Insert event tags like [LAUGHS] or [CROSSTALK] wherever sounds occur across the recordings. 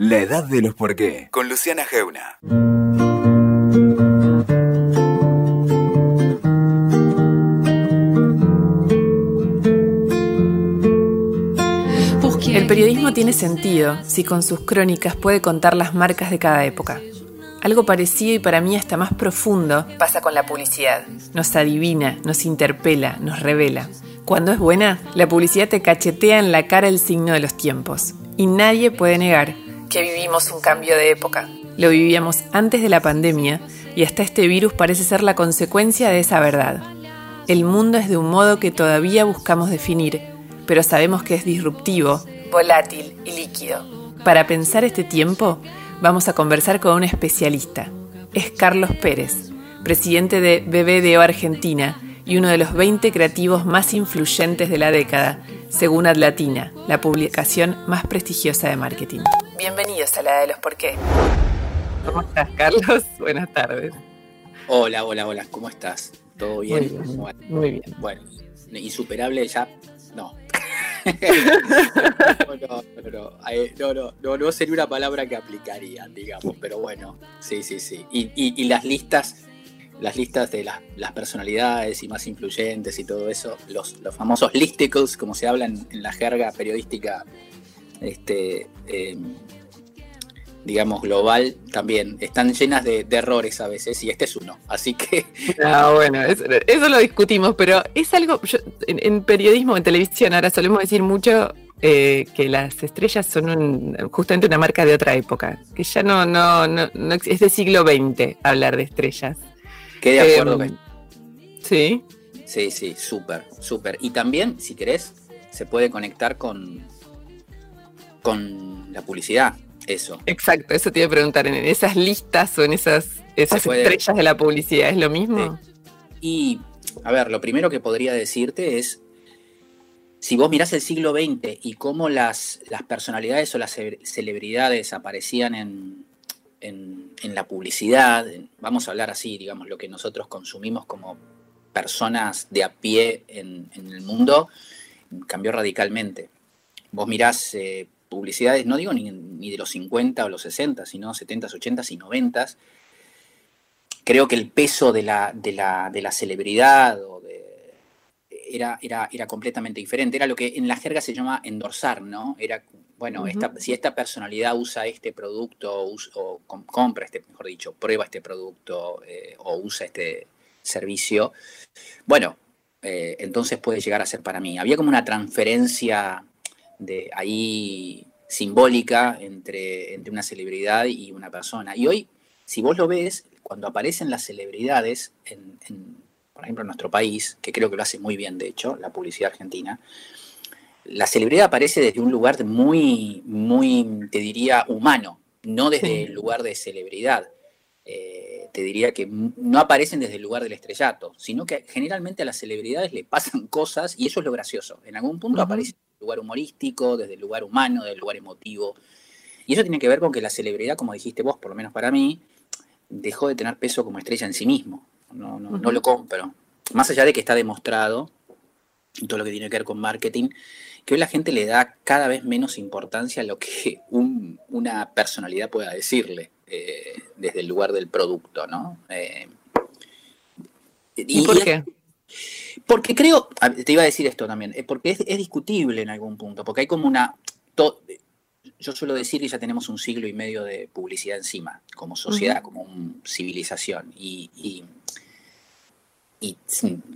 La edad de los por qué. Con Luciana Geuna. El periodismo tiene sentido si con sus crónicas puede contar las marcas de cada época. Algo parecido y para mí hasta más profundo pasa con la publicidad. Nos adivina, nos interpela, nos revela. Cuando es buena, la publicidad te cachetea en la cara el signo de los tiempos. Y nadie puede negar que vivimos un cambio de época. Lo vivíamos antes de la pandemia y hasta este virus parece ser la consecuencia de esa verdad. El mundo es de un modo que todavía buscamos definir, pero sabemos que es disruptivo, volátil y líquido. Para pensar este tiempo, vamos a conversar con un especialista. Es Carlos Pérez, presidente de BBDO Argentina y uno de los 20 creativos más influyentes de la década, según Adlatina, la publicación más prestigiosa de marketing. Bienvenidos a la de los por qué. ¿Cómo estás, Carlos? [LAUGHS] Buenas tardes. Hola, hola, hola, ¿cómo estás? ¿Todo bien? Muy bien. Muy bien. Bueno, insuperable ya, no. [LAUGHS] no, no, no, no, no, sería una palabra que aplicaría, digamos, pero bueno, sí, sí, sí. Y, y, las listas, las listas de las, personalidades y más influyentes y todo eso, los, los famosos listicles, como se habla en, la jerga periodística, este, eh, digamos, global, también están llenas de, errores a veces, y este es uno. Así que. [LAUGHS] Ah, bueno, eso, lo discutimos, pero es algo. en, periodismo, en televisión, ahora solemos decir mucho eh, que las estrellas son justamente una marca de otra época, que ya no, no, no, es de siglo XX hablar de estrellas. ¿Qué de acuerdo. Em, sí. Sí, sí, súper, súper. Y también, si querés, se puede conectar con, con la publicidad eso. Exacto, eso te iba a preguntar, en esas listas o en esas, esas estrellas de la publicidad, ¿es lo mismo? Y, a ver, lo primero que podría decirte es, si vos mirás el siglo XX y cómo las, las personalidades o las celebridades aparecían en, en, la publicidad, vamos a hablar así, digamos, lo que nosotros consumimos como personas de a pie en, el mundo, cambió radicalmente. Vos mirás eh, publicidades, no digo ni, de los 50 o los 60, sino 70, 80 y 90. Creo que el peso de la, de la, de la celebridad era, era, era, completamente diferente. Era lo que en la jerga se llama endorsar, ¿no? Era, bueno, si esta personalidad usa este producto o compra este, mejor dicho, prueba este producto eh, o usa este servicio, bueno, eh, entonces puede llegar a ser para mí. Había como una transferencia de ahí simbólica entre, entre una celebridad y una persona. Y hoy, si vos lo ves, cuando aparecen las celebridades, en, por ejemplo, en nuestro país, que creo que lo hace muy bien, de hecho, la publicidad argentina, la celebridad aparece desde un lugar muy, muy, te diría, humano, no desde el lugar de celebridad. Eh, te diría que no aparecen desde el lugar del estrellato, sino que generalmente a las celebridades le pasan [LAUGHS] cosas y eso es lo gracioso. En algún punto aparece lugar humorístico, desde el lugar humano, desde el lugar emotivo. Y eso tiene que ver con que la celebridad, como dijiste vos, por lo menos para mí, dejó de tener peso como estrella en sí mismo. No, no, lo compro. Más allá de que está demostrado, todo lo que tiene que ver con marketing, que hoy la gente le da cada vez menos importancia a lo que [LAUGHS] una personalidad pueda decirle eh, desde el lugar del producto, ¿no? Eh, ¿Y, por qué? Porque creo, te iba a decir esto también, eh, porque es, discutible en algún punto, porque hay como una... yo suelo decir que ya tenemos un siglo y medio de publicidad encima, como sociedad, como civilización, y, y,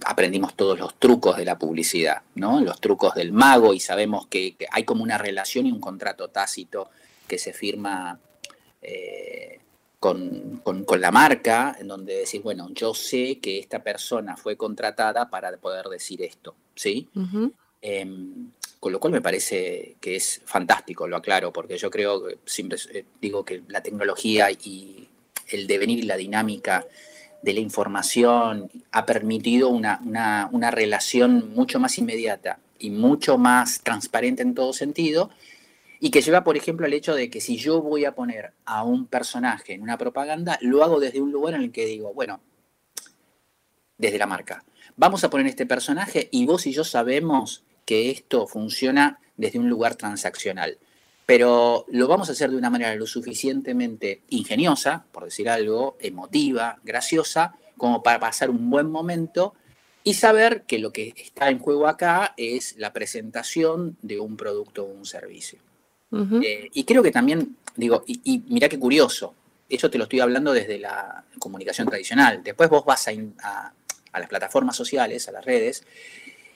aprendimos todos los trucos de la publicidad, ¿no? Los trucos del mago, y sabemos que, hay como una relación y un contrato tácito que se firma eh, con, la marca, en donde decís, bueno, yo sé que esta persona fue contratada para poder decir esto, ¿sí? Em, con lo cual me parece que es fantástico, lo aclaro, porque yo creo, siempre eh, digo que la tecnología y el devenir y la dinámica de la información ha permitido una, una, una relación mucho más inmediata y mucho más transparente en todo sentido, y que lleva, por ejemplo, al hecho de que si yo voy a poner a un personaje en una propaganda, lo hago desde un lugar en el que digo, bueno, desde la marca, vamos a poner este personaje y vos y yo sabemos que esto funciona desde un lugar transaccional. Pero lo vamos a hacer de una manera lo suficientemente ingeniosa, por decir algo, emotiva, graciosa, como para pasar un buen momento y saber que lo que está en juego acá es la presentación de un producto o un servicio. Eh, y creo que también, digo, y, mira qué curioso, eso te lo estoy hablando desde la comunicación tradicional. Después vos vas a, a las plataformas sociales, a las redes,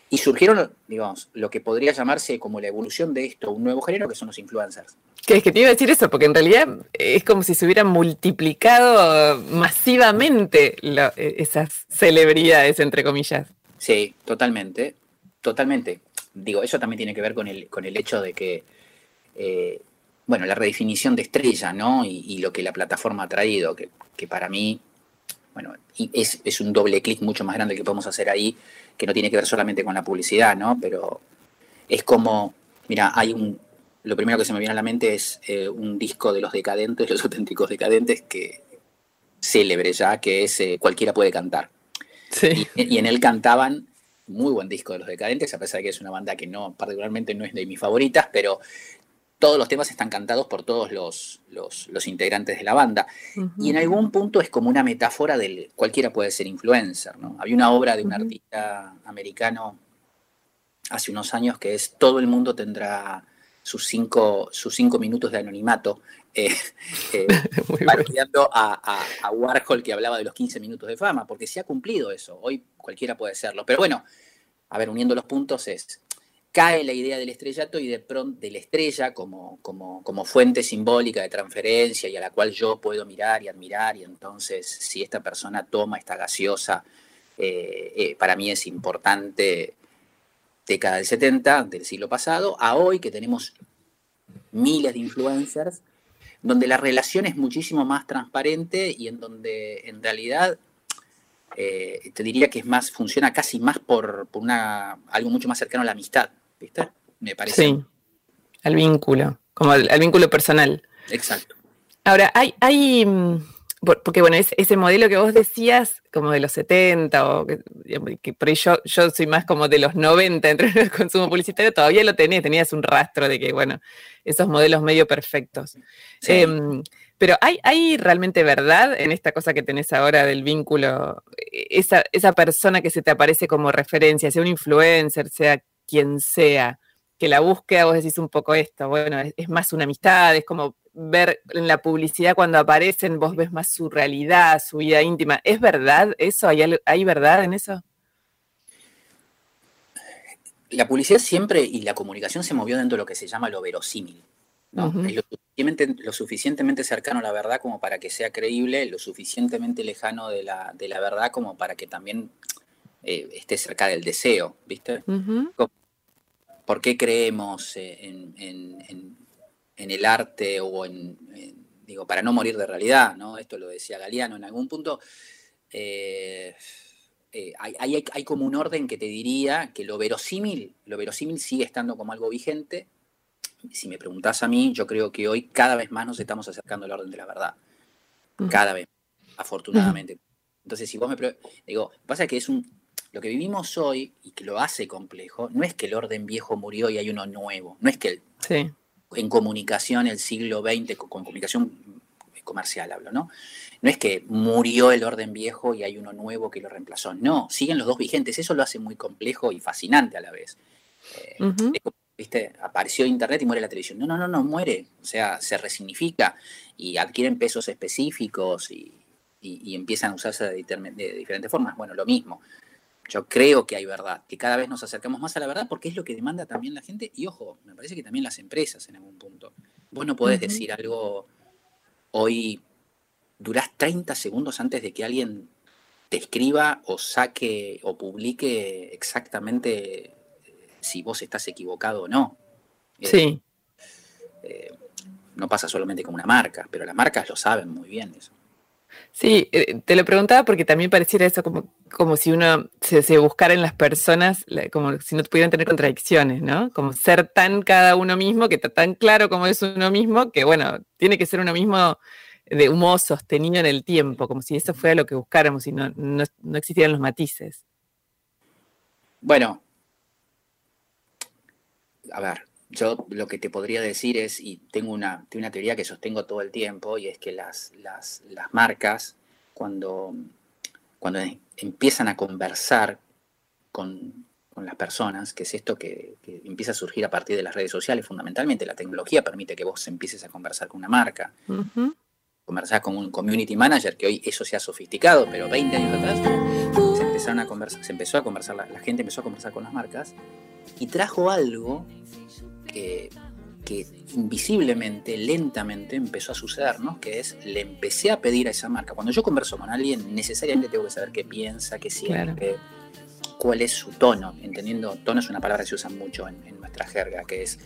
y surgieron, digamos, lo que podría llamarse como la evolución de esto, un nuevo género que son los influencers. Que es que te iba a decir eso, porque en realidad es como si se hubieran multiplicado masivamente esas celebridades, entre comillas. Sí, totalmente, totalmente. Digo, eso también tiene que ver con el, con el hecho de que, eh, bueno, la redefinición de estrella, ¿no? Y, lo que la plataforma ha traído, que, que para mí, bueno, es, es un doble clic mucho más grande que podemos hacer ahí que no tiene que ver solamente con la publicidad, ¿no? Pero es como, mira, hay un, lo primero que se me viene a la mente es eh, un disco de los decadentes, [LAUGHS] los auténticos decadentes, que célebre ya, que es eh, Cualquiera puede cantar. Sí. Y, en él cantaban, muy buen disco de los decadentes, a pesar de que es una banda que no, particularmente no es de mis favoritas, pero todos los temas están cantados por todos los, los, integrantes de la banda. Y en algún punto es como una metáfora del cualquiera puede ser influencer. ¿no? Había una obra de un artista americano hace unos años que es Todo el mundo tendrá sus cinco, sus cinco minutos de anonimato, eh, eh [LAUGHS] a, a, Warhol que hablaba de los 15 minutos de fama, porque se ha cumplido eso. Hoy cualquiera puede serlo. Pero bueno, a ver, uniendo los puntos es cae la idea del estrellato y de pronto de la estrella como, como, como, fuente simbólica de transferencia y a la cual yo puedo mirar y admirar y entonces si esta persona toma esta gaseosa, eh, eh, para mí es importante década del 70, del siglo pasado, a hoy que tenemos miles de influencers, donde la relación es muchísimo más transparente y en donde en realidad eh, te diría que es más, funciona casi más por, por una, algo mucho más cercano a la amistad. ¿Viste? Me parece. Sí, al vínculo, como al, vínculo personal. Exacto. Ahora, hay, hay, mm, porque bueno, ese modelo que vos decías, como de los 70, o que, por ahí yo, yo soy más como de los 90 entre el consumo publicitario, todavía lo tenés, tenías un rastro de que, bueno, esos modelos medio perfectos. Em, pero ¿hay, ¿hay realmente verdad en esta cosa que tenés ahora del vínculo? Esa, esa persona que se te aparece como referencia, sea un influencer, sea quien sea, que la búsqueda, vos decís un poco esto, bueno, es, más una amistad, es como ver en la publicidad cuando aparecen, vos ves más su realidad, su vida íntima. ¿Es verdad eso? ¿Hay, hay verdad en eso? La publicidad siempre y la comunicación se movió dentro de lo que se llama lo verosímil. ¿no? Es lo suficientemente, cercano a la verdad como para que sea creíble, lo suficientemente lejano de la, de la verdad como para que también eh, esté cerca del deseo, ¿viste? ¿Por qué creemos en, el arte o en, digo, para no morir de realidad, ¿no? Esto lo decía Galeano en algún punto. Eh, eh, hay, como un orden que te diría que lo verosímil, lo verosímil sigue estando como algo vigente. Si me preguntas a mí, yo creo que hoy cada vez más nos estamos acercando al orden de la verdad. Cada vez, afortunadamente. [LAUGHS] Entonces, si vos me digo, pasa que es un, lo que vivimos hoy y que lo hace complejo, no es que el orden viejo murió y hay uno nuevo, no es que en comunicación el siglo XX, con, comunicación comercial hablo, ¿no? No es que murió el orden viejo y hay uno nuevo que lo reemplazó, no, siguen los dos vigentes, eso lo hace muy complejo y fascinante a la vez. Eh, ¿Viste? Apareció Internet y muere la televisión. No, no, no, no muere. O sea, se resignifica y adquieren pesos específicos y, empiezan a usarse de, de, diferentes formas. Bueno, lo mismo. Yo creo que hay verdad, que cada vez nos acercamos más a la verdad porque es lo que demanda también la gente y ojo, me parece que también las empresas en algún punto. Vos no podés decir algo hoy, durás 30 segundos antes de que alguien te escriba o saque o publique exactamente eh, si vos estás equivocado o no. Eh, sí. Eh, no pasa solamente con una marca, pero las marcas lo saben muy bien eso. Sí, eh, te lo preguntaba porque también pareciera eso como, como si uno se, buscara en las personas, como si no pudieran tener contradicciones, ¿no? Como ser tan cada uno mismo, que está tan claro como es uno mismo, que bueno, tiene que ser uno mismo de modo sostenido en el tiempo, como si eso fuera lo que buscáramos y no, no existieran los matices. Bueno, a ver, yo lo que te podría decir es, y tengo una, una teoría que sostengo todo el tiempo, y es que las, las, las marcas, cuando, cuando empiezan a conversar con, con las personas, que es esto que, empieza a surgir a partir de las redes sociales, fundamentalmente la tecnología permite que vos empieces a conversar con una marca, conversar con un community manager, que hoy eso se ha sofisticado, pero 20 años atrás se, empezaron a conversar, se empezó a conversar, la, gente empezó a conversar con las marcas y trajo algo que, que invisiblemente, lentamente empezó a suceder, ¿no? Que es, le empecé a pedir a esa marca. Cuando yo converso con alguien, necesariamente tengo que saber qué piensa, qué siente, cuál es su tono, entendiendo, tono es una palabra que se usa mucho en, nuestra jerga, que es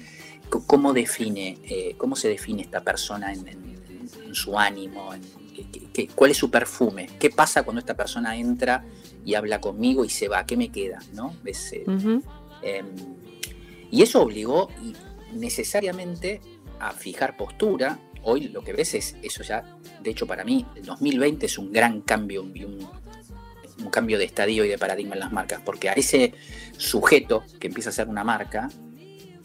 cómo define, eh, cómo se define esta persona en, su ánimo, cuál es su perfume, qué pasa cuando esta persona entra y habla conmigo y se va, qué me queda, ¿no? Eh, y eso obligó necesariamente a fijar postura. Hoy lo que ves es eso ya, de hecho para mí, el 2020 es un gran cambio un cambio de estadio y de paradigma en las marcas, porque a ese sujeto que empieza a ser una marca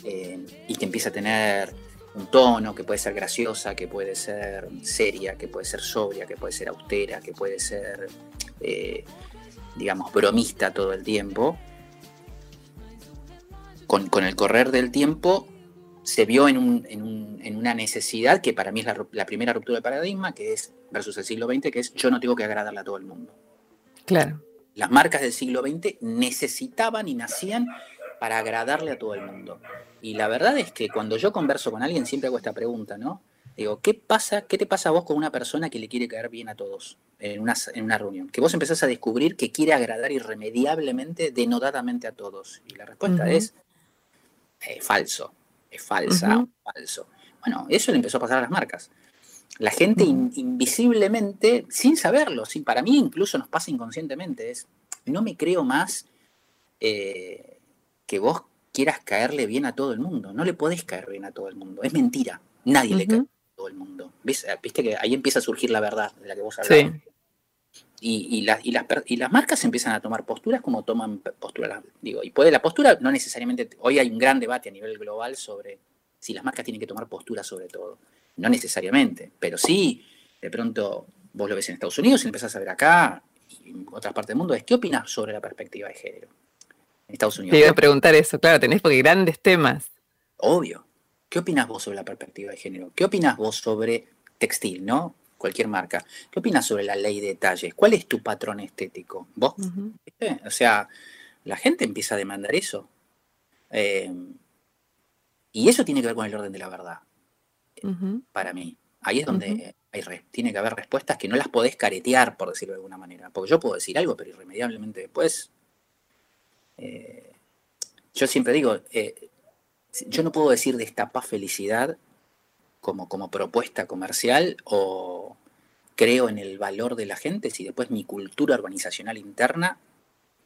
eh, y que empieza a tener un tono que puede ser graciosa, que puede ser seria, que puede ser sobria, que puede ser austera, que puede ser, eh, digamos, bromista todo el tiempo, con, el correr del tiempo se vio en, una necesidad que para mí es la, la primera ruptura de paradigma, que es versus el siglo XX, que es yo no tengo que agradarle a todo el mundo. Claro. Las marcas del siglo XX necesitaban y nacían para agradarle a todo el mundo. Y la verdad es que cuando yo converso con alguien siempre hago esta pregunta, ¿no? Digo, ¿qué pasa, qué te pasa a vos con una persona que le quiere caer bien a todos en una, en una reunión? Que vos empezás a descubrir que quiere agradar irremediablemente, denodadamente a todos. Y la respuesta es, falso, es falsa, falso. Bueno, eso le empezó a pasar a las marcas. La gente invisiblemente, sin saberlo, sin, para mí incluso nos pasa inconscientemente, es, no me creo más eh, que vos quieras caerle bien a todo el mundo. No le podés caer bien a todo el mundo. Es mentira. Nadie le cae a todo el mundo. Viste que ahí empieza a surgir la verdad de la que vos hablabas. Y, y, las, y las marcas empiezan a tomar posturas como toman posturas. Digo, y puede la postura, no necesariamente. Hoy hay un gran debate a nivel global sobre si las marcas tienen que tomar posturas sobre todo. No necesariamente, pero sí, de pronto vos lo ves en Estados Unidos y empezás a ver acá y en otras partes del mundo, es ¿qué opinas sobre la perspectiva de género? En Estados Unidos. Te iba a preguntar eso, claro, tenés porque grandes temas. Obvio. ¿Qué opinas vos sobre la perspectiva de género? ¿Qué opinas vos sobre textil, no? Cualquier marca. ¿Qué opinas sobre la ley de detalles? ¿Cuál es tu patrón estético? ¿Vos? O sea, la gente empieza a demandar eso. Eh, y eso tiene que ver con el orden de la verdad para mí. Ahí es donde hay tiene que haber respuestas que no las podés caretear, por decirlo de alguna manera. Porque yo puedo decir algo, pero irremediablemente después. Eh, yo siempre digo, eh, yo no puedo decir destapa felicidad como, como propuesta comercial o creo en el valor de la gente si después mi cultura organizacional interna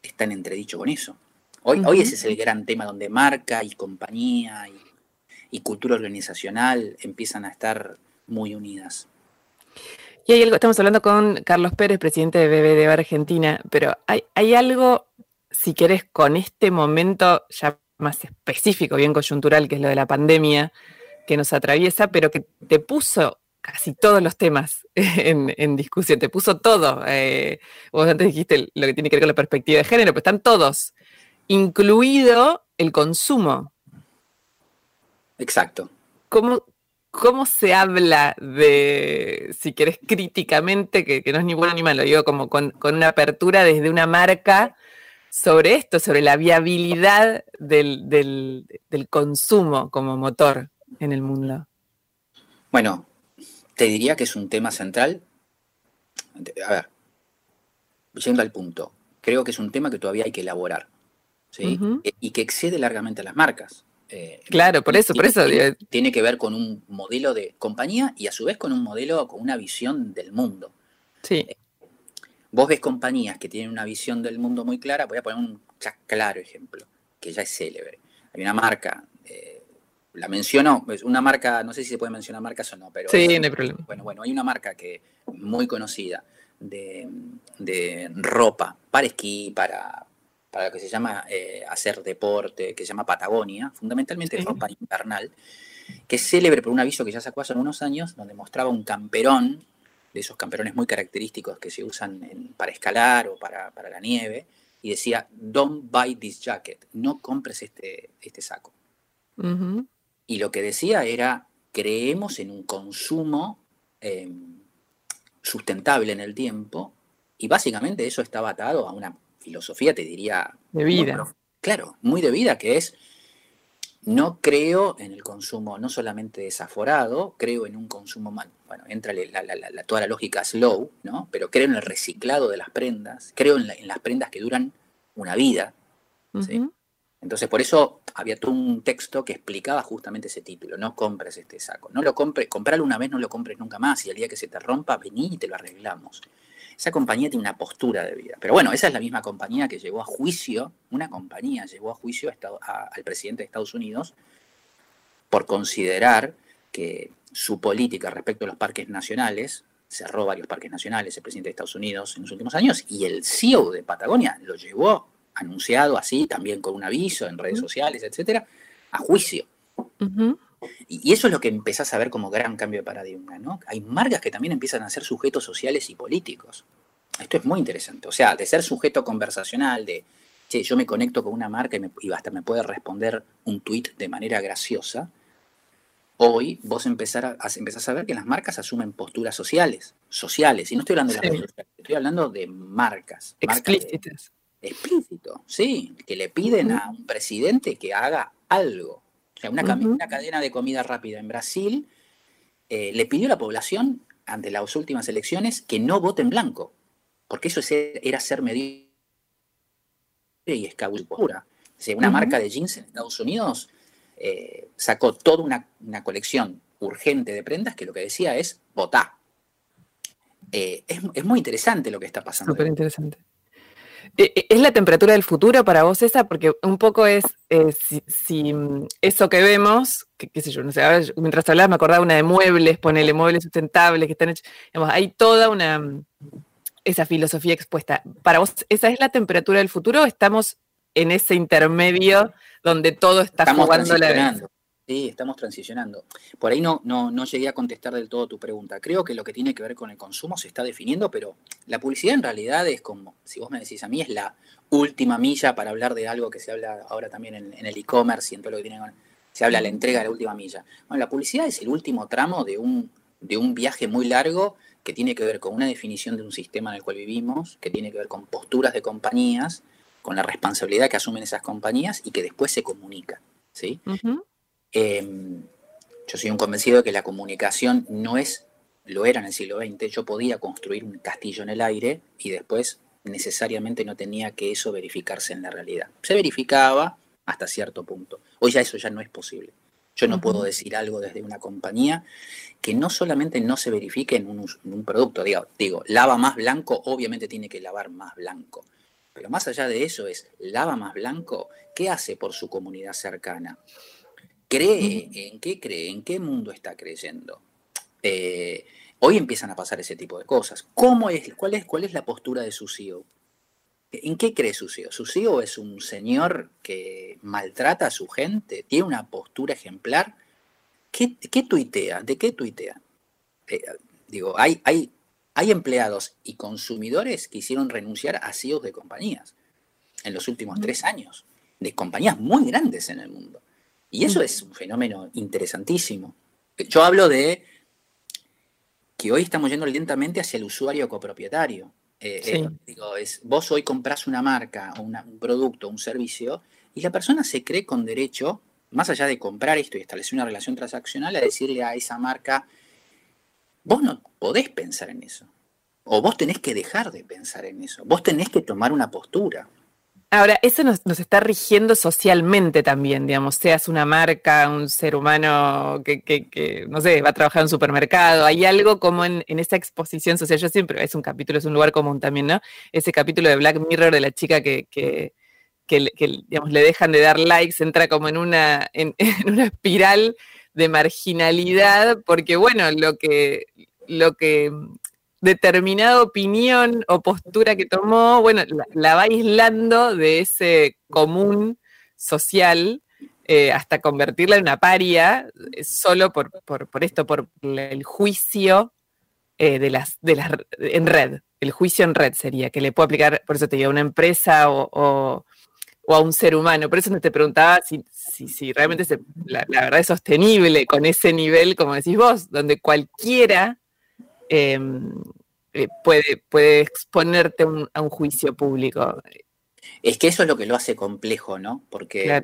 está en entredicho con eso. Hoy, hoy ese es el gran tema donde marca y compañía y y cultura organizacional empiezan a estar muy unidas. Y hay algo, estamos hablando con Carlos Pérez, presidente de BBD Argentina, pero hay, hay algo, si querés, con este momento ya más específico, bien coyuntural, que es lo de la pandemia, que nos atraviesa, pero que te puso casi todos los temas [LAUGHS] en, discusión, te puso todo. Eh, vos antes dijiste lo que tiene que ver con la perspectiva de género, pero están todos, incluido el consumo. Exacto. ¿Cómo, ¿Cómo se habla de, si querés, críticamente, que, no es ni bueno ni malo, digo, como con, una apertura desde una marca sobre esto, sobre la viabilidad del, consumo como motor en el mundo? Bueno, te diría que es un tema central. A ver, yendo al punto, creo que es un tema que todavía hay que elaborar, ¿sí? Y que excede largamente a las marcas. Eh, claro, por eso, por eso. Tiene, que ver con un modelo de compañía y a su vez con un modelo, con una visión del mundo. Sí. Eh, vos ves compañías que tienen una visión del mundo muy clara, voy a poner un claro ejemplo, que ya es célebre. Hay una marca, eh, la menciono, es una marca, no sé si se puede mencionar marcas o no, pero... Sí, no hay problema. Bueno, bueno, hay una marca que muy conocida de, de ropa para esquí, para, para lo que se llama eh, hacer deporte, que se llama Patagonia, fundamentalmente ropa invernal, que es célebre por un aviso que ya sacó hace unos años, donde mostraba un camperón, de esos camperones muy característicos que se usan para escalar o para, la nieve, y decía, don't buy this jacket, no compres este, este saco. Y lo que decía era, creemos en un consumo em, sustentable en el tiempo, y básicamente eso está atado a una filosofía, te diría... De vida. claro, muy de vida, que es, no creo en el consumo no solamente desaforado, creo en un consumo, bueno, entra la, toda la lógica slow, ¿no? Pero creo en el reciclado de las prendas, creo en, las prendas que duran una vida, Entonces, por eso había todo un texto que explicaba justamente ese título, no compres este saco, no lo compres, comprarlo una vez, no lo compres nunca más, y el día que se te rompa, vení y te lo arreglamos. Esa compañía tiene una postura de vida. Pero bueno, esa es la misma compañía que llevó a juicio, una compañía llevó a juicio al presidente de Estados Unidos por considerar que su política respecto a los parques nacionales, cerró varios parques nacionales el presidente de Estados Unidos en los últimos años, y el CEO de Patagonia lo llevó anunciado así, también con un aviso en redes sociales, etcétera, a juicio. Y eso es lo que empezás a ver como gran cambio de paradigma, ¿no? Hay marcas que también empiezan a ser sujetos sociales y políticos. Esto es muy interesante. O sea, de ser sujeto conversacional, de, che, yo me conecto con una marca y, me, hasta me puede responder un tweet de manera graciosa, hoy vos empezar a, empezás a ver que las marcas asumen posturas sociales, sociales, y no estoy hablando de las redes sociales, estoy hablando de marcas. Explícitas. Explícito, sí, que le piden a un presidente que haga algo. O sea, una, cadena de comida rápida en Brasil eh, le pidió a la población, ante las últimas elecciones, que no vote en blanco, porque eso era ser medio y escabulpura. O una marca de jeans en Estados Unidos eh, sacó toda una, colección urgente de prendas que lo que decía es votar. Eh, es, es, muy interesante lo que está pasando. Súper interesante. E, e, ¿Es la temperatura del futuro para vos esa? Porque un poco es eh, si, mm, eso que vemos, qué sé yo, no sé, mientras hablabas me acordaba una de muebles, ponele muebles sustentables que están hechos, hay toda una, mm, esa filosofía expuesta. ¿Para vos esa es la temperatura del futuro o estamos en ese intermedio donde todo está jugando la vez? Sí, estamos transicionando. Por ahí no, no, no llegué a contestar del todo tu pregunta. Creo que lo que tiene que ver con el consumo se está definiendo, pero la publicidad en realidad es como, si vos me decís a mí, es la última milla para hablar de algo que se habla ahora también en, el e-commerce y en todo lo que tiene se habla de la entrega de la última milla. Bueno, la publicidad es el último tramo de un, de un viaje muy largo que tiene que ver con una definición de un sistema en el cual vivimos, que tiene que ver con posturas de compañías, con la responsabilidad que asumen esas compañías y que después se comunica. ¿sí? Em, yo soy un convencido de que la comunicación no es, lo era en el siglo XX, yo podía construir un castillo en el aire y después necesariamente no tenía que eso verificarse en la realidad. Se verificaba hasta cierto punto. Hoy ya eso ya no es posible. Yo no puedo decir algo desde una compañía que no solamente no se verifique en un, en un producto, digo, digo, lava más blanco, obviamente tiene que lavar más blanco. Pero más allá de eso es, lava más blanco, ¿qué hace por su comunidad cercana? ¿Cree? ¿En qué cree? ¿En qué mundo está creyendo? Eh, hoy empiezan a pasar ese tipo de cosas. ¿Cómo es, cuál, es, ¿Cuál es la postura de su CEO? ¿En qué cree su CEO? ¿Su CEO es un señor que maltrata a su gente? ¿Tiene una postura ejemplar? ¿Qué, tuitea? ¿De qué tuitea? Eh, digo, hay, hay, hay empleados y consumidores que hicieron renunciar a CEOs de compañías en los últimos tres años, de compañías muy grandes en el mundo. Y eso es un fenómeno interesantísimo. Yo hablo de que hoy estamos yendo lentamente hacia el usuario copropietario. Eh, eh, digo, es, vos hoy compras una marca, un producto, un servicio, y la persona se cree con derecho, más allá de comprar esto y establecer una relación transaccional, a decirle a esa marca, vos no podés pensar en eso. O vos tenés que dejar de pensar en eso. Vos tenés que tomar una postura. Ahora, eso nos, está rigiendo socialmente también, digamos, seas una marca, un ser humano que, no sé, va a trabajar en un supermercado, hay algo como en, esa exposición social, yo siempre, es un capítulo, es un lugar común también, ¿no? Ese capítulo de Black Mirror de la chica que, que, digamos, le dejan de dar likes, entra como en una, en, [LAUGHS] en una espiral de marginalidad, porque bueno, lo que, lo que determinada opinión o postura que tomó, bueno, la, va aislando de ese común social eh, hasta convertirla en una paria eh, solo por, esto, por el juicio eh, de, las, de las en red. El juicio en red sería, que le puedo aplicar, por eso te digo, a una empresa o, a un ser humano. Por eso te preguntaba si, si, realmente la, verdad es sostenible con ese nivel, como decís vos, donde cualquiera eh, puede, puede exponerte a un juicio público. Es que eso es lo que lo hace complejo, ¿no? Porque, a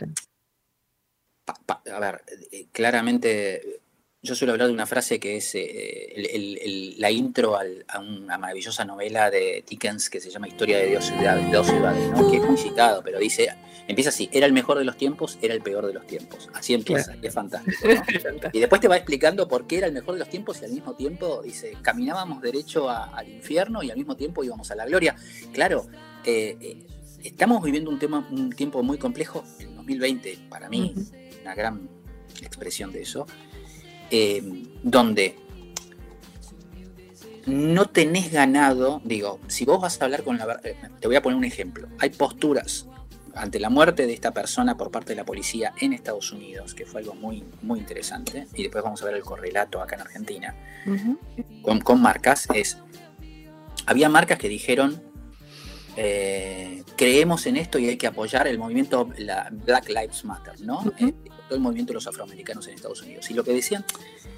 ver, eh, claramente yo suelo hablar de una frase que es eh, la intro a una maravillosa novela de Dickens que se llama Historia de Dios ciudades, dos ciudades, ¿no? que es muy citado, pero dice, empieza así, era el mejor de los tiempos, era el peor de los tiempos. Así empieza, [LAUGHS] es fantástico. y después te va explicando por qué era el mejor de los tiempos y al mismo tiempo dice, caminábamos derecho al infierno y al mismo tiempo íbamos a la gloria. Claro, eh, eh, estamos viviendo un, tema, un tiempo muy complejo, el 2020 para mí, una gran expresión de eso eh, donde no tenés ganado, digo, si vos vas a hablar con la verdad, eh, te voy a poner un ejemplo, hay posturas ante la muerte de esta persona por parte de la policía en Estados Unidos, que fue algo muy, muy interesante, y después vamos a ver el correlato acá en Argentina, con, marcas, es, había marcas que dijeron, eh, creemos en esto y hay que apoyar el movimiento la Black Lives Matter, ¿no? Todo el movimiento de los afroamericanos en Estados Unidos. Y lo que decían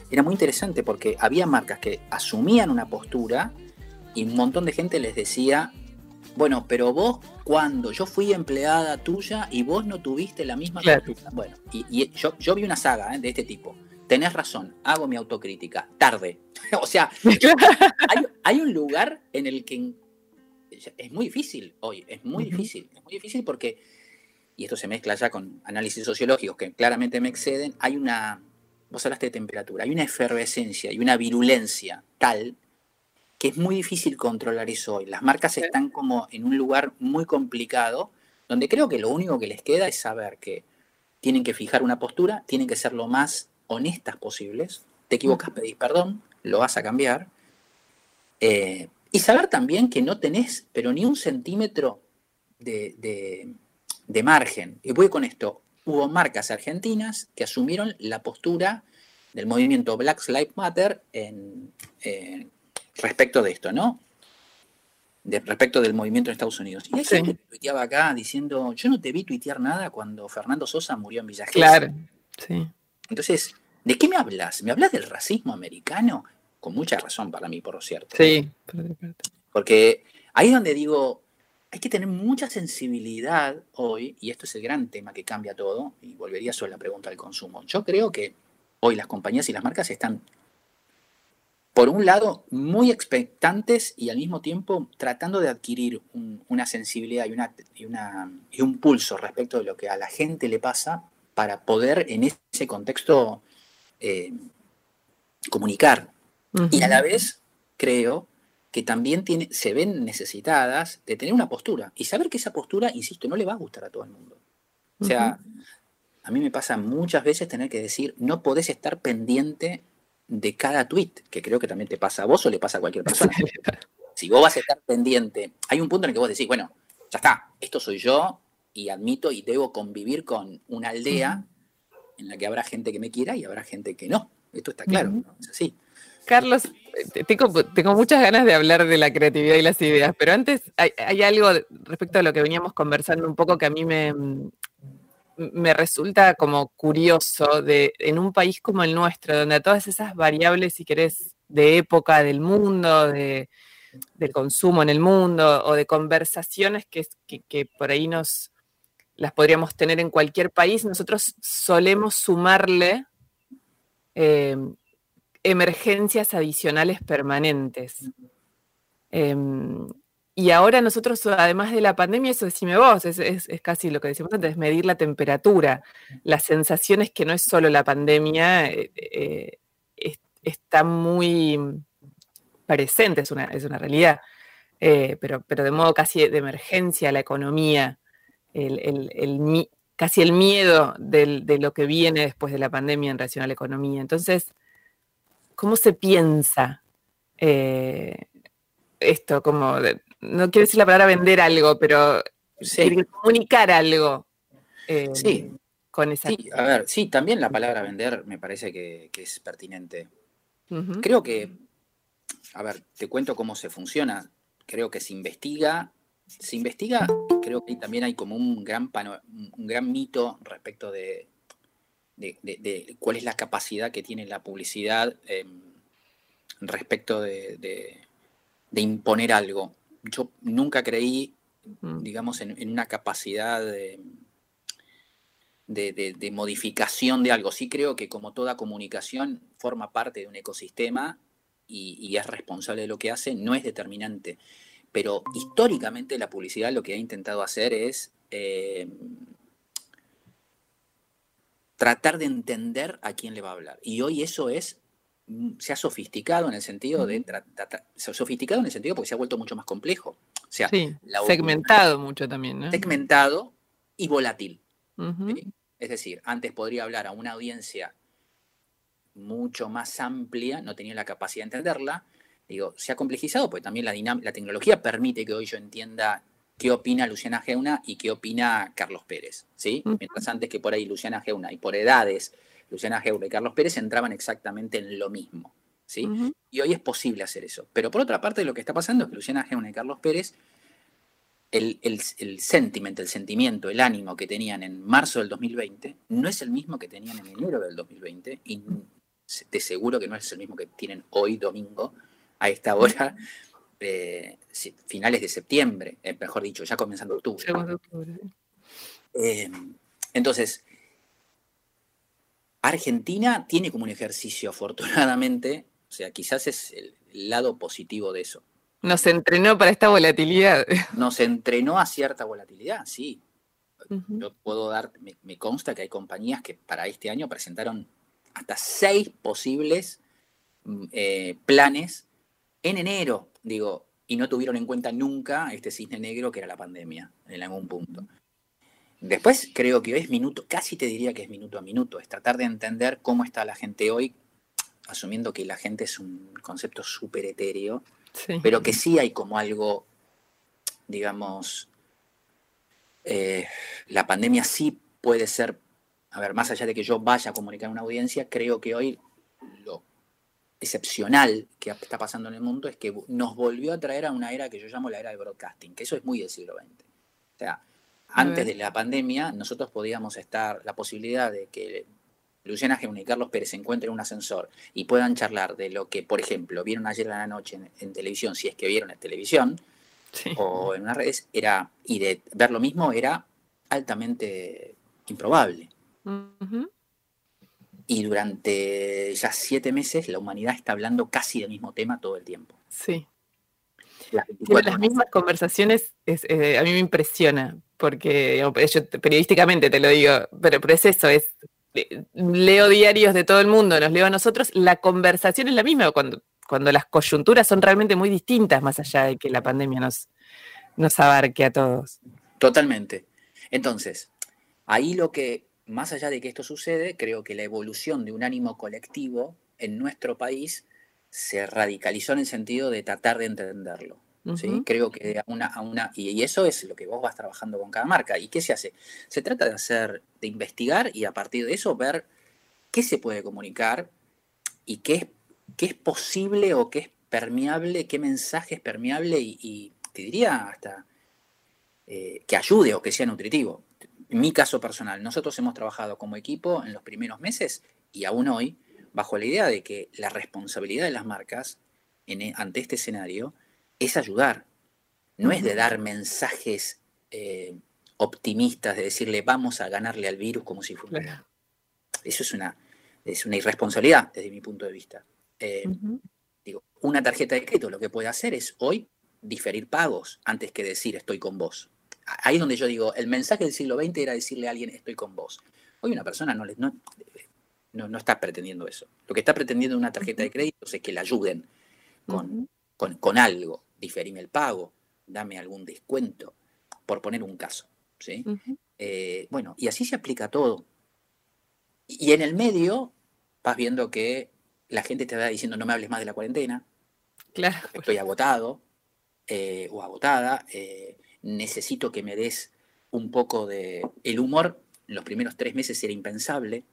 era muy interesante porque había marcas que asumían una postura y un montón de gente les decía, bueno, pero vos cuando yo fui empleada tuya y vos no tuviste la misma postura. Bueno, y, yo, yo, vi una saga ¿eh? de este tipo. Tenés razón, hago mi autocrítica, tarde. [LAUGHS] o sea, [LAUGHS] hay, un lugar en el que es muy difícil hoy, es muy difícil, es muy difícil porque y esto se mezcla ya con análisis sociológicos que claramente me exceden, hay una, vos hablaste de temperatura, hay una efervescencia y una virulencia tal que es muy difícil controlar eso hoy. Las marcas están como en un lugar muy complicado, donde creo que lo único que les queda es saber que tienen que fijar una postura, tienen que ser lo más honestas posibles. Te equivocas, pedís perdón, lo vas a cambiar. Eh, y saber también que no tenés, pero ni un centímetro de de margen. Y voy con esto. Hubo marcas argentinas que asumieron la postura del movimiento Black Lives Matter en, respecto de esto, ¿no? De, respecto del movimiento en Estados Unidos. Y hay gente que tuiteaba acá diciendo, yo no te vi tuitear nada cuando Fernando Sosa murió en Villa Claro, sí. Entonces, ¿de qué me hablas? ¿Me hablas del racismo americano? Con mucha razón para mí, por cierto. Sí. Porque ahí es donde digo, hay que tener mucha sensibilidad hoy, y esto es el gran tema que cambia todo, y volvería sobre la pregunta del consumo. Yo creo que hoy las compañías y las marcas están, por un lado, muy expectantes y al mismo tiempo tratando de adquirir una sensibilidad y, una, y, un pulso respecto de lo que a la gente le pasa para poder en ese contexto eh, comunicar. Y a la vez, creo, que también tiene, se ven necesitadas de tener una postura y saber que esa postura, insisto, no le va a gustar a todo el mundo. O sea, a mí me pasa muchas veces tener que decir, no podés estar pendiente de cada tweet, que creo que también te pasa a vos o le pasa a cualquier [LAUGHS] persona. si vos vas a estar pendiente, hay un punto en el que vos decís, bueno, ya está, esto soy yo y admito y debo convivir con una aldea en la que habrá gente que me quiera y habrá gente que no. Esto está claro, es así. Carlos, tengo, muchas ganas de hablar de la creatividad y las ideas, pero antes hay, algo respecto a lo que veníamos conversando un poco que a mí me, me resulta como curioso de en un país como el nuestro, donde a todas esas variables, si querés, de época del mundo, de, consumo en el mundo o de conversaciones que, que, por ahí nos las podríamos tener en cualquier país, nosotros solemos sumarle eh, emergencias adicionales permanentes. Em, y ahora nosotros, además de la pandemia, eso decime vos, es, casi lo que decimos antes, medir la temperatura. Las sensaciones que no es solo la pandemia, eh, eh, está muy presente, es una, es una realidad, eh, pero, pero de modo casi de emergencia la economía, el, casi el miedo de lo que viene después de la pandemia en relación a la economía. Entonces, ¿Cómo se piensa eh, esto, como, no quiero decir la palabra vender algo, pero comunicar algo. Eh, sí. Con esa. Sí, a ver, sí, también la palabra vender me parece que, es pertinente. Creo que, a ver, te cuento cómo se funciona. Creo que se investiga, se investiga, creo que también hay como un gran, un gran mito respecto de, de, cuál es la capacidad que tiene la publicidad em, respecto de, imponer algo. Yo nunca creí, mm. digamos, en, una capacidad de, modificación de algo. Sí creo que como toda comunicación forma parte de un ecosistema y, es responsable de lo que hace, no es determinante. Pero históricamente la publicidad lo que ha intentado hacer es em, tratar de entender a quién le va a hablar. Y hoy eso es mm, se ha sofisticado en el sentido de sofisticado en el sentido porque se ha vuelto mucho más complejo. O sea, segmentado mucho también, ¿no? Segmentado y volátil. Es decir, antes podría hablar a una audiencia mucho más amplia, no tenía la capacidad de entenderla. Digo, se ha complejizado, pues también la, la tecnología permite que hoy yo entienda qué opina Luciana Geuna y qué opina Carlos Pérez, ¿sí? Mientras antes que por ahí Luciana Geuna y por edades Luciana Geuna y Carlos Pérez entraban exactamente en lo mismo, ¿sí? Y hoy es posible hacer eso. Pero por otra parte lo que está pasando es que Luciana Geuna y Carlos Pérez, el, el, el sentiment, el sentimiento, el ánimo que tenían en marzo del 2020 no es el mismo que tenían en enero del 2020 y te seguro que no es el mismo que tienen hoy domingo a esta hora finales de septiembre, eh, mejor dicho, ya comenzando octubre. Eh, entonces, Argentina tiene como un ejercicio, afortunadamente, o sea, quizás es el lado positivo de eso. Nos entrenó para esta volatilidad. [LAUGHS] Nos entrenó a cierta volatilidad, sí. Yo puedo dar, me, consta que hay compañías que para este año presentaron hasta seis posibles mm, eh, planes en enero digo, y no tuvieron en cuenta nunca este cisne negro que era la pandemia en algún punto. Después creo que hoy es minuto, casi te diría que es minuto a minuto, es tratar de entender cómo está la gente hoy, asumiendo que la gente es un concepto súper etéreo, pero que sí hay como algo, digamos, eh, la pandemia sí puede ser, a ver, más allá de que yo vaya a comunicar a una audiencia, creo que hoy lo excepcional que está pasando en el mundo es que nos volvió a traer a una era que yo llamo la era del broadcasting, que eso es muy del siglo XX. O sea, antes de la pandemia, nosotros podíamos estar, la posibilidad de que Luciana Gemini y Carlos Pérez se encuentren en un ascensor y puedan charlar de lo que, por ejemplo, vieron ayer en la noche en, televisión, si es que vieron en televisión, o en una redes, era, y de ver lo mismo era altamente improbable. Y durante ya siete meses la humanidad está hablando casi del mismo tema todo el tiempo. Sí. Las, mismas conversaciones eh, a mí me impresiona, porque yo periodísticamente te lo digo, pero, pero es eso, es eh, leo diarios de todo el mundo, nos leo a nosotros, la conversación es la misma cuando, cuando las coyunturas son realmente muy distintas, más allá de que la pandemia nos, nos abarque a todos. Totalmente. Entonces, ahí lo que más allá de que esto sucede, creo que la evolución de un ánimo colectivo en nuestro país se radicalizó en el sentido de tratar de entenderlo. ¿sí? Creo que a una, a una y, eso es lo que vos vas trabajando con cada marca. ¿Y qué se hace? Se trata de hacer, de investigar y a partir de eso ver qué se puede comunicar y qué es, qué es posible o qué es permeable, qué mensaje es permeable y, te diría hasta eh, que ayude o que sea nutritivo en mi caso personal, nosotros hemos trabajado como equipo en los primeros meses y aún hoy bajo la idea de que la responsabilidad de las marcas e, ante este escenario es ayudar, no es de dar mensajes eh, optimistas, de decirle vamos a ganarle al virus como si fuera. Eso es una, es una irresponsabilidad desde mi punto de vista. Eh, digo, una tarjeta de crédito lo que puede hacer es hoy diferir pagos antes que decir estoy con vos ahí es donde yo digo, el mensaje del siglo XX era decirle a alguien, estoy con vos. Hoy una persona no, no, no, está pretendiendo eso. Lo que está pretendiendo una tarjeta de crédito es que le ayuden con, con, algo, diferime el pago, dame algún descuento, por poner un caso. ¿sí? Eh, bueno, y así se aplica todo. Y en el medio vas viendo que la gente te va diciendo no me hables más de la cuarentena, claro. estoy agotado, eh, o agotada, eh, necesito que me des un poco de... El humor en los primeros tres meses era impensable,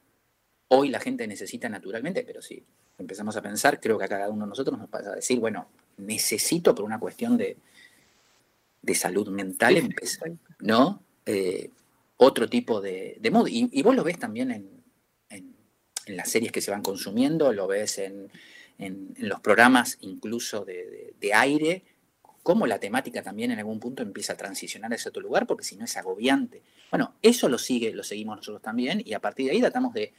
hoy la gente necesita naturalmente, pero si empezamos a pensar, creo que a cada uno de nosotros nos pasa a decir, bueno, necesito por una cuestión de, de salud mental, empezar, ¿no? Eh, otro tipo de, de mood. Y, vos lo ves también en, en, las series que se van consumiendo, lo ves en, en los programas incluso de, de, aire, cómo la temática también en algún punto empieza a transicionar a ese otro lugar, porque si no es agobiante. Bueno, eso lo sigue, lo seguimos nosotros también, y a partir de ahí tratamos de,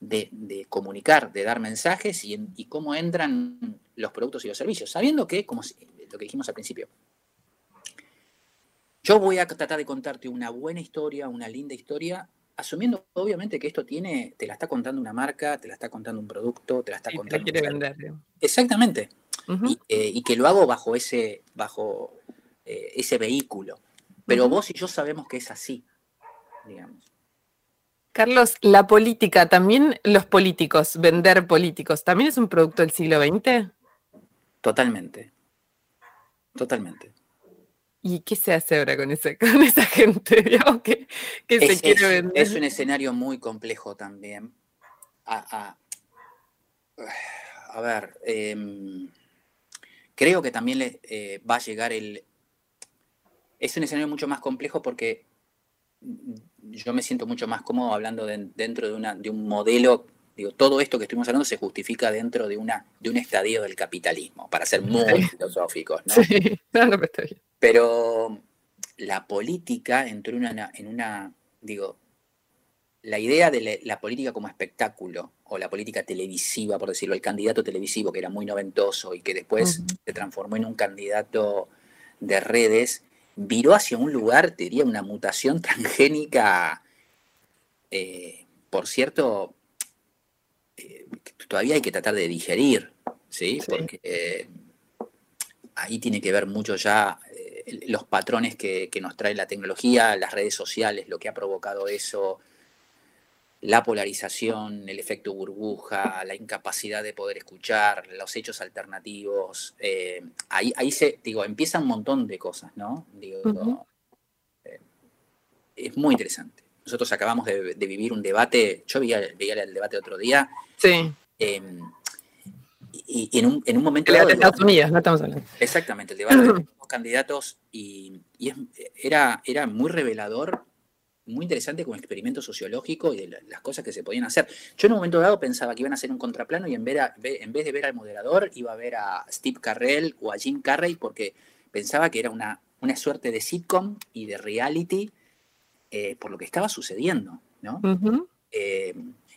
de comunicar, de dar mensajes y, y, cómo entran los productos y los servicios, sabiendo que, como lo que dijimos al principio, yo voy a tratar de contarte una buena historia, una linda historia, asumiendo obviamente que esto tiene, te la está contando una marca, te la está contando un producto, te la está contando. quiere vender. Exactamente. Eh, y, que lo hago bajo ese, bajo eh, ese vehículo. Pero vos y yo sabemos que es así, digamos. Carlos, la política, también los políticos, vender políticos, ¿también es un producto del siglo XX? Totalmente. Totalmente. ¿Y qué se hace ahora con, ese, con esa gente [LAUGHS] que, se quiere vender? Es un escenario muy complejo también. A, ver, em, creo que también le, eh, va a llegar el... Es un escenario mucho más complejo porque yo me siento mucho más cómodo hablando dentro de, una, de un modelo Digo, todo esto que estuvimos hablando se justifica dentro de, una, de un estadio del capitalismo, para ser muy filosóficos, ¿no? Sí, [LAUGHS] pero la política entró en una, en una, digo, la idea de la, política como espectáculo, o la política televisiva, por decirlo, el candidato televisivo que era muy noventoso y que después se transformó en un candidato de redes, viró hacia un lugar, te diría, una mutación [LAUGHS] transgénica, eh, por cierto, todavía hay que tratar de digerir, ¿sí? Porque eh, ahí tiene que ver mucho ya eh, los patrones que, nos trae la tecnología, las redes sociales, lo que ha provocado eso, la polarización, el efecto burbuja, la incapacidad de poder escuchar, los hechos alternativos. Eh, ahí, ahí se, digo, empieza un montón de cosas, ¿no? Digo, es muy interesante. Nosotros acabamos de, vivir un debate, yo veía, veía el debate otro día. Sí. Em, y, en, un, en un momento... de Estados Unidos, no estamos hablando. Exactamente, el debate de [CLEARS THROAT] los candidatos y, era, era muy revelador, muy interesante como experimento sociológico y de las cosas que se podían hacer. Yo en un momento dado pensaba que iban a hacer un contraplano y en, vez de ver al moderador iba a ver a Steve Carrell o a Jim Carrey porque pensaba que era una, una suerte de sitcom y de reality eh, por lo que estaba sucediendo, ¿no?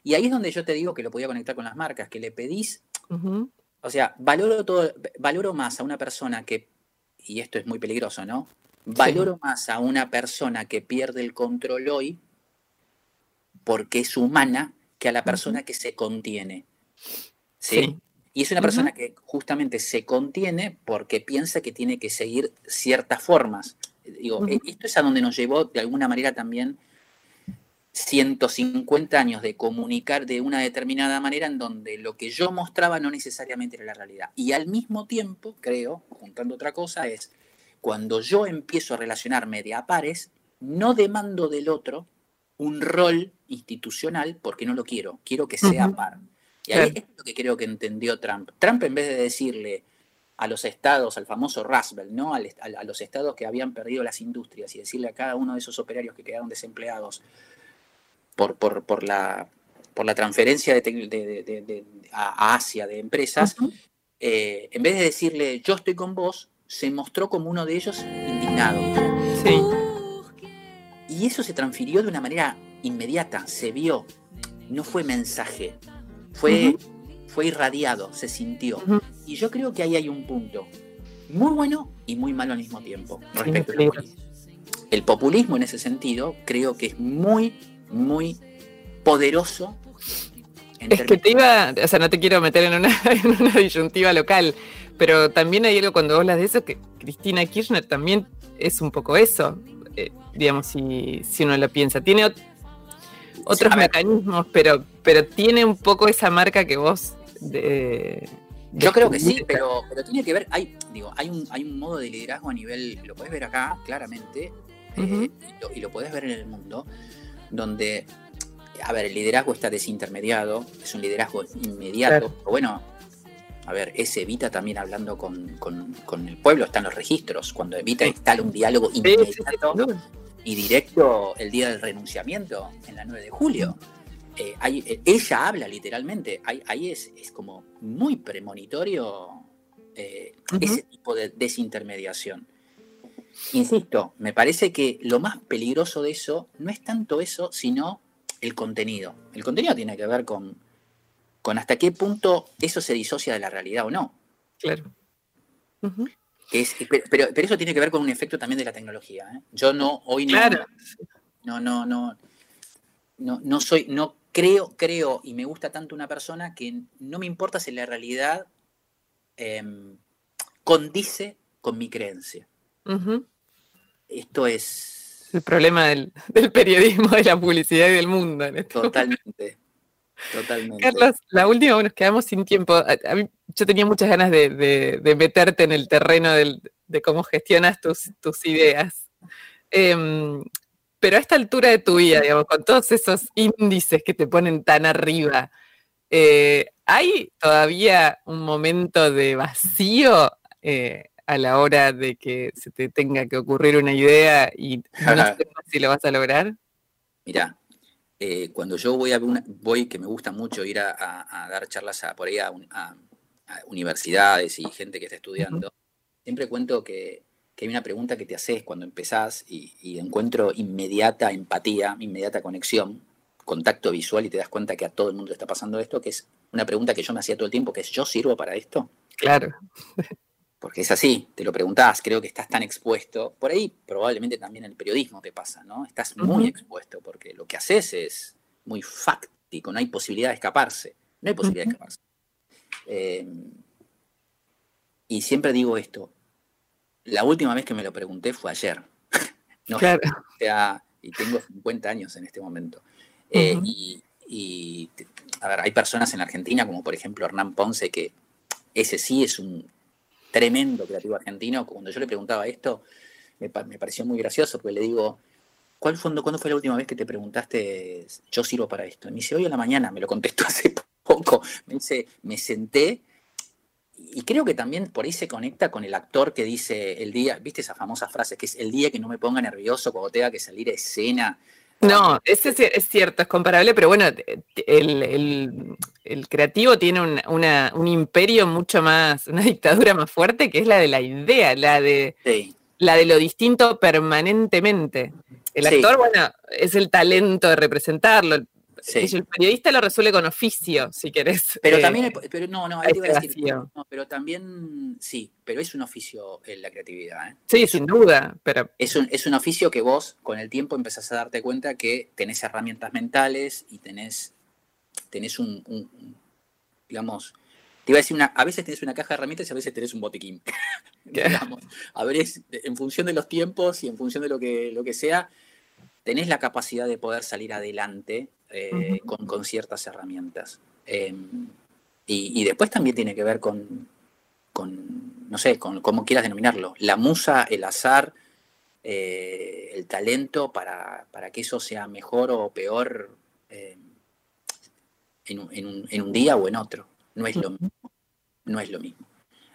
Y ahí es donde yo te digo que lo podía conectar con las marcas, que le pedís, o sea, valoro todo, valoro más a una persona que, y esto es muy peligroso, ¿no? Valoro más a una persona que pierde el control hoy porque es humana que a la persona que se contiene. ¿sí? Y es una persona que justamente se contiene porque piensa que tiene que seguir ciertas formas. Digo, esto es a donde nos llevó de alguna manera también 150 años de comunicar de una determinada manera en donde lo que yo mostraba no necesariamente era la realidad. Y al mismo tiempo, creo, juntando otra cosa, es cuando yo empiezo a relacionarme de a pares, no demando del otro un rol institucional porque no lo quiero, quiero que sea par. Y ahí es lo que creo que entendió Trump. Trump en vez de decirle a los estados, al famoso Roosevelt, ¿no? a los estados que habían perdido las industrias y decirle a cada uno de esos operarios que quedaron desempleados, por, por, la, por la transferencia de, a Asia de empresas, eh, en vez de decirle yo estoy con vos, se mostró como uno de ellos indignado. Sí. Y eso se transfirió de una manera inmediata, se vio, no fue mensaje, fue, fue irradiado, se sintió. Y yo creo que ahí hay un punto muy bueno y muy malo al mismo tiempo respecto El populismo en ese sentido creo que es muy muy poderoso. Es que te iba, o sea, no te quiero meter en una, [LAUGHS] disyuntiva local, pero también hay algo cuando hablas de eso, que Cristina Kirchner también es un poco eso, eh, digamos, si, si, uno lo piensa. Tiene otros mecanismos, pero, pero tiene un poco esa marca que vos Yo creo que sí, pero, pero tiene que ver, hay, digo, hay un, hay un modo de liderazgo a nivel, lo puedes ver acá claramente, eh, y, lo, puedes ver en el mundo, donde, a ver, el liderazgo está desintermediado, es un liderazgo inmediato, bueno, a ver, es Evita también hablando con, el pueblo, están los registros, cuando Evita instala un diálogo inmediato y directo el día del renunciamiento, en la 9 de julio. Eh, eh, ella habla literalmente, ahí, es, es, como muy premonitorio eh, ese tipo de desintermediación. Insisto, me parece que lo más peligroso de eso no es tanto eso, sino el contenido. El contenido tiene que ver con, con hasta qué punto eso se disocia de la realidad o no. Claro. pero, eso tiene que ver con un efecto también de la tecnología. Yo no, hoy no, no, no, no, no, no soy, no creo, creo y me gusta tanto una persona que no me importa si la realidad em, condice con mi creencia. Esto es... El problema del, periodismo, de la publicidad y del mundo. En este Totalmente. Totalmente. Carlos, la última, nos quedamos sin tiempo. yo tenía muchas ganas de, meterte en el terreno de cómo gestionas tus, tus ideas. Em, pero a esta altura de tu vida, digamos, con todos esos índices que te ponen tan arriba, eh, ¿hay todavía un momento de vacío eh, a la hora de que se te tenga que ocurrir una idea y no [LAUGHS] sé si lo vas a lograr? Mira, eh, cuando yo voy a una, voy, que me gusta mucho ir a, dar charlas a, por ahí a, universidades y gente que está estudiando, siempre cuento que que hay una pregunta que te haces cuando empezás y, encuentro inmediata empatía, inmediata conexión, contacto visual y te das cuenta que a todo el mundo le está pasando esto, que es una pregunta que yo me hacía todo el tiempo, que es ¿yo sirvo para esto? Claro. Porque es así, te lo preguntás, creo que estás tan expuesto. Por ahí probablemente también el periodismo te pasa, ¿no? Estás muy expuesto porque lo que haces es muy fáctico, no hay posibilidad de escaparse. No hay posibilidad de escaparse. Eh, y siempre digo esto, la última vez que me lo pregunté fue ayer. [LAUGHS] no, claro. O sea, y tengo 50 años en este momento. Eh, y, a ver, hay personas en la Argentina, como por ejemplo Hernán Ponce, que ese sí es un tremendo creativo argentino. Cuando yo le preguntaba esto, me, pareció muy gracioso, porque le digo, ¿cuál fue, ¿cuándo fue la última vez que te preguntaste, yo sirvo para esto? Y me dice, hoy en la mañana, me lo contestó [LAUGHS] hace poco. Me dice, me senté y creo que también por ahí se conecta con el actor que dice el día, ¿viste esa famosa frase que es el día que no me ponga nervioso cuando tenga que salir a escena? No, ese es, cierto, es comparable, pero bueno, el, creativo tiene un, imperio mucho más, una [LAUGHS] dictadura más fuerte que es la de la idea, la de, la de lo distinto permanentemente. El actor, bueno, es el talento de representarlo, el periodista lo resuelve con oficio, si querés. Pero eh, también, pero no, no, pero también, sí, pero es un oficio en la creatividad. ¿eh? Sí, sin duda, pero... Es un, es un oficio que vos con el tiempo empezás a darte cuenta que tenés herramientas mentales y tenés, tenés un, digamos, te iba a decir, una, a veces tenés una caja de herramientas y a veces tenés un botiquín. [LAUGHS] digamos, a ver, en función de los tiempos y en función de lo que, lo que sea, tenés la capacidad de poder salir adelante eh, con, ciertas herramientas. Em, y, después también tiene que ver con, no sé, con cómo quieras denominarlo, la musa, el azar, eh, el talento para, que eso sea mejor o peor em, en, un, en, un, día o en otro. No es lo mismo. No es lo mismo.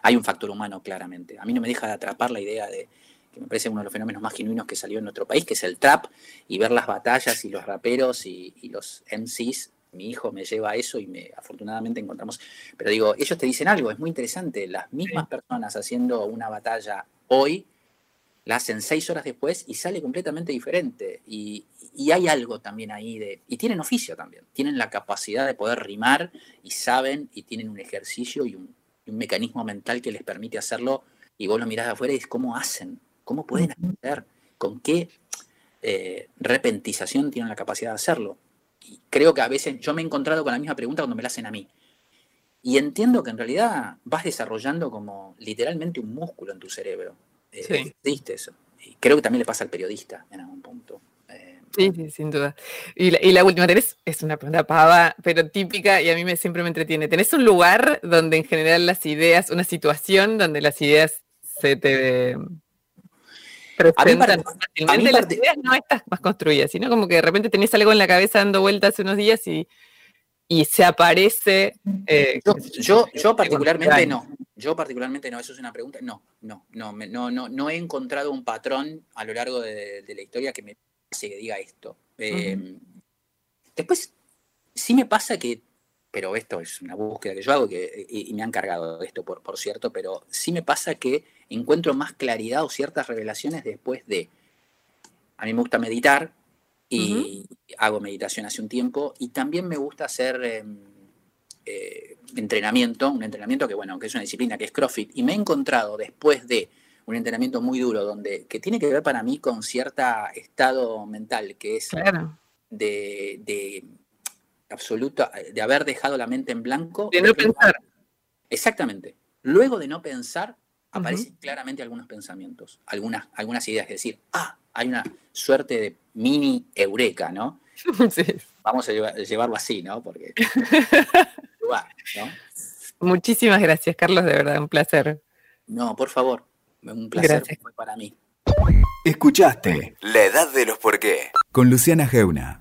Hay un factor humano, claramente. A mí no me deja de atrapar la idea de, que me parece uno de los fenómenos más genuinos que salió en nuestro país, que es el trap, y ver las batallas y los raperos y, los MCs. Mi hijo me lleva a eso y me, afortunadamente encontramos. Pero digo, ellos te dicen algo, es muy interesante. Las mismas personas haciendo una batalla hoy la hacen seis horas después y sale completamente diferente. Y, hay algo también ahí de. Y tienen oficio también. Tienen la capacidad de poder rimar y saben y tienen un ejercicio y un, un mecanismo mental que les permite hacerlo. Y vos lo mirás de afuera y es cómo hacen. ¿Cómo pueden hacer? ¿Con qué eh, repentización tienen la capacidad de hacerlo? Y creo que a veces yo me he encontrado con la misma pregunta cuando me la hacen a mí. Y entiendo que en realidad vas desarrollando como literalmente un músculo en tu cerebro. Eh, eso. Y creo que también le pasa al periodista en algún punto. Eh, Sí, sí, sin duda. Y la, y la última, tenés, es una pregunta pava, pero típica y a mí me, siempre me entretiene. ¿Tenés un lugar donde en general las ideas, una situación donde las ideas se te presentan fácilmente? Las ideas no estás más construidas, sino como que de repente tenés algo en la cabeza dando vueltas unos días y, y se aparece. Eh, yo, yo, particularmente no. Yo particularmente no, eso es una pregunta. No, no, no, no, no, no he encontrado un patrón a lo largo de, de la historia que me que diga esto. Em, después, sí me pasa que, pero esto es una búsqueda que yo hago que, y, me han cargado de esto, por, por cierto, pero sí me pasa que encuentro más claridad o ciertas revelaciones después de, a mí me gusta meditar y hago meditación hace un tiempo y también me gusta hacer em, eh, entrenamiento, un entrenamiento que bueno, que es una disciplina que es CrossFit y me he encontrado después de un entrenamiento muy duro, donde, que tiene que ver para mí con cierto estado mental, que es de, de absoluto, de haber dejado la mente en blanco. De no pensar. Exactamente. Luego de no pensar, aparecen claramente algunos pensamientos, algunas, algunas ideas, es decir, ah, hay una suerte de mini eureka, ¿no? [LAUGHS] Sí. Vamos a llevarlo así, ¿no? Porque... [LAUGHS] Muchísimas gracias, Carlos, de verdad, un placer. No, por favor. Un placer fue para mí. Escuchaste La Edad de los Por qué con Luciana Geuna.